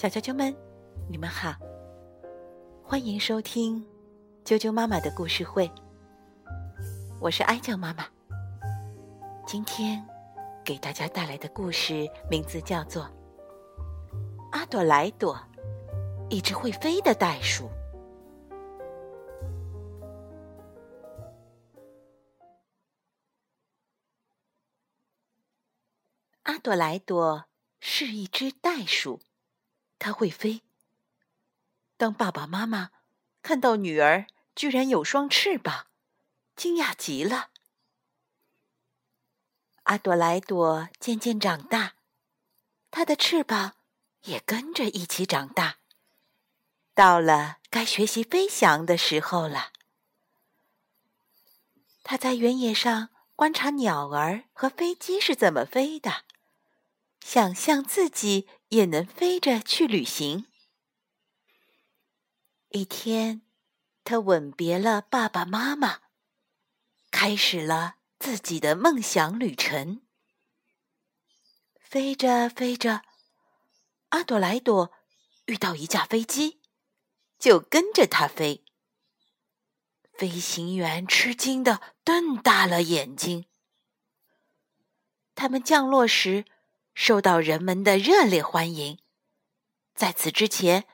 小啾啾们，你们好，欢迎收听啾啾妈妈的故事会。我是哀酱妈妈，今天给大家带来的故事名字叫做《阿朵莱朵》，一只会飞的袋鼠。阿朵莱朵是一只袋鼠。它会飞。当爸爸妈妈看到女儿居然有双翅膀，惊讶极了。阿朵莱朵渐渐长大，它的翅膀也跟着一起长大。到了该学习飞翔的时候了。它在原野上观察鸟儿和飞机是怎么飞的。想象自己也能飞着去旅行。一天，他吻别了爸爸妈妈，开始了自己的梦想旅程。飞着飞着，阿朵莱朵遇到一架飞机，就跟着它飞。飞行员吃惊的瞪大了眼睛。他们降落时。受到人们的热烈欢迎。在此之前，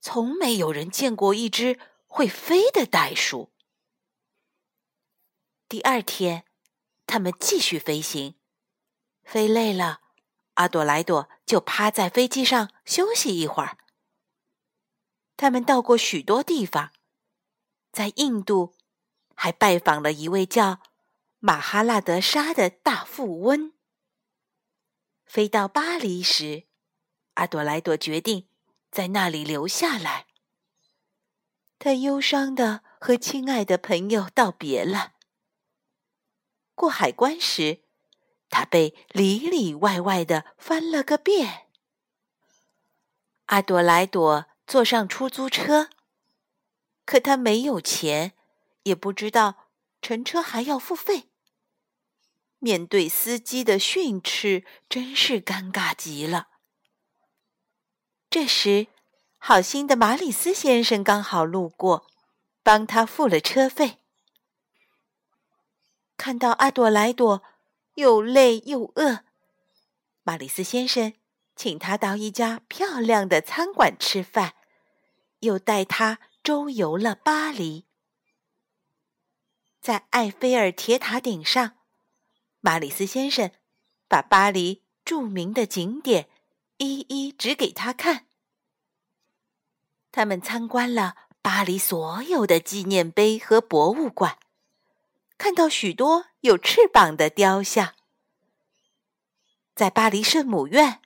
从没有人见过一只会飞的袋鼠。第二天，他们继续飞行，飞累了，阿朵莱朵就趴在飞机上休息一会儿。他们到过许多地方，在印度，还拜访了一位叫马哈拉德沙的大富翁。飞到巴黎时，阿朵莱朵决定在那里留下来。他忧伤的和亲爱的朋友道别了。过海关时，他被里里外外的翻了个遍。阿朵莱朵坐上出租车，可他没有钱，也不知道乘车还要付费。面对司机的训斥，真是尴尬极了。这时，好心的马里斯先生刚好路过，帮他付了车费。看到阿朵莱朵又累又饿，马里斯先生请他到一家漂亮的餐馆吃饭，又带他周游了巴黎，在埃菲尔铁塔顶上。马里斯先生把巴黎著名的景点一一指给他看。他们参观了巴黎所有的纪念碑和博物馆，看到许多有翅膀的雕像。在巴黎圣母院，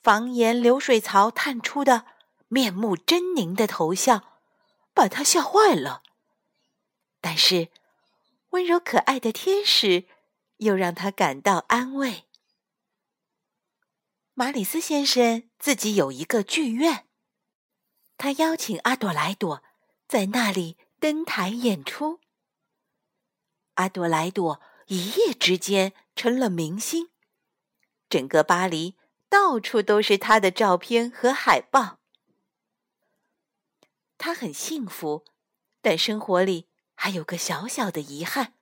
房檐流水槽探出的面目狰狞的头像，把他吓坏了。但是，温柔可爱的天使。又让他感到安慰。马里斯先生自己有一个剧院，他邀请阿朵莱朵在那里登台演出。阿朵莱朵一夜之间成了明星，整个巴黎到处都是他的照片和海报。他很幸福，但生活里还有个小小的遗憾。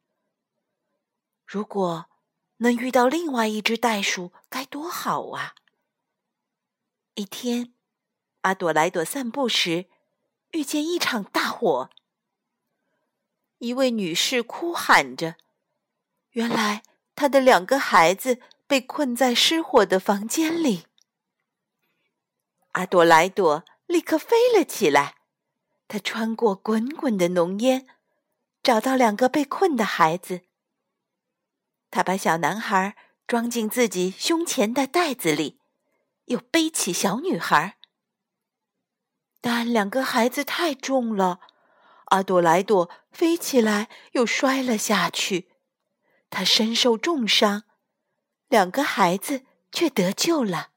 如果能遇到另外一只袋鼠，该多好啊！一天，阿朵莱朵散步时，遇见一场大火。一位女士哭喊着，原来她的两个孩子被困在失火的房间里。阿朵莱朵立刻飞了起来，她穿过滚滚的浓烟，找到两个被困的孩子。他把小男孩装进自己胸前的袋子里，又背起小女孩。但两个孩子太重了，阿朵莱朵飞起来又摔了下去，他身受重伤，两个孩子却得救了。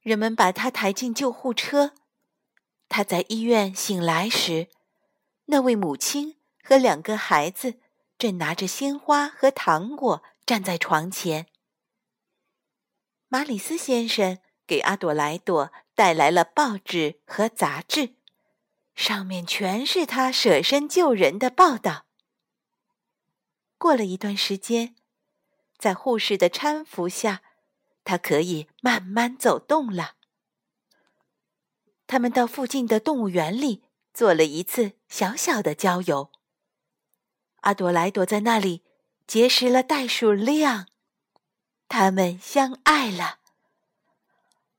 人们把他抬进救护车。他在医院醒来时，那位母亲和两个孩子。正拿着鲜花和糖果站在床前。马里斯先生给阿朵莱朵带来了报纸和杂志，上面全是他舍身救人的报道。过了一段时间，在护士的搀扶下，他可以慢慢走动了。他们到附近的动物园里做了一次小小的郊游。阿朵莱朵在那里结识了袋鼠亮，他们相爱了。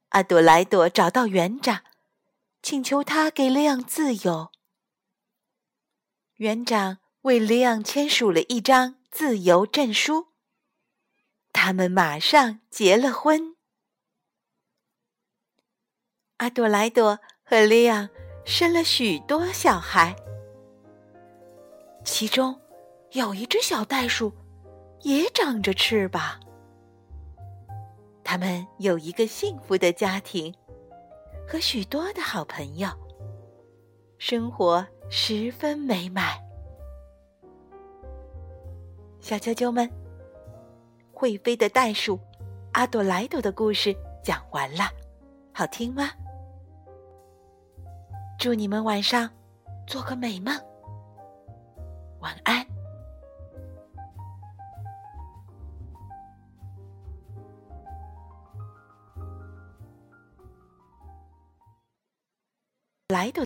阿朵莱朵找到园长，请求他给亮自由。园长为亮签署了一张自由证书，他们马上结了婚。阿朵莱朵和亮生了许多小孩，其中有一只小袋鼠也长着翅膀。他们有一个幸福的家庭和许多的好朋友，生活十分美满。小啾啾们，会飞的袋鼠阿朵莱朵的故事讲完了，好听吗？祝你们晚上做个美梦，来的。